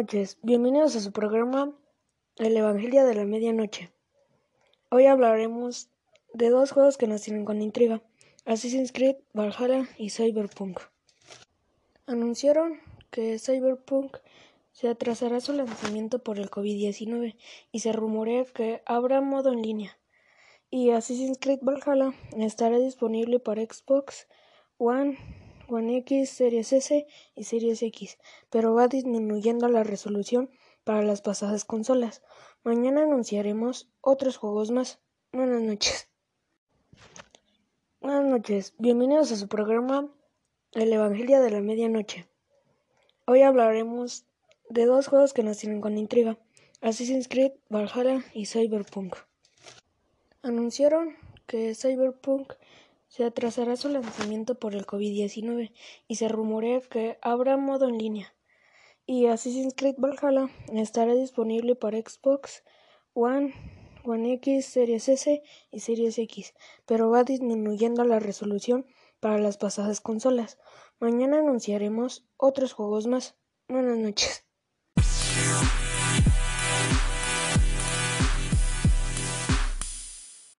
noches, bienvenidos a su programa El Evangelio de la Medianoche. Hoy hablaremos de dos juegos que nos tienen con intriga, Assassin's Creed Valhalla y Cyberpunk. Anunciaron que Cyberpunk se atrasará su lanzamiento por el COVID-19 y se rumorea que habrá modo en línea. Y Assassin's Creed Valhalla estará disponible para Xbox One X, Series S y Series X, pero va disminuyendo la resolución para las pasadas consolas. Mañana anunciaremos otros juegos más. Buenas noches. Buenas noches, bienvenidos a su programa El Evangelio de la Medianoche. Hoy hablaremos de dos juegos que nos tienen con intriga, Assassin's Creed Valhalla y Cyberpunk. Anunciaron que Cyberpunk se atrasará su lanzamiento por el COVID-19 y se rumorea que habrá modo en línea. Y Assassin's Creed Valhalla estará disponible para Xbox One, One X, Series S y Series X, pero va disminuyendo la resolución para las pasadas consolas. Mañana anunciaremos otros juegos más. Buenas noches.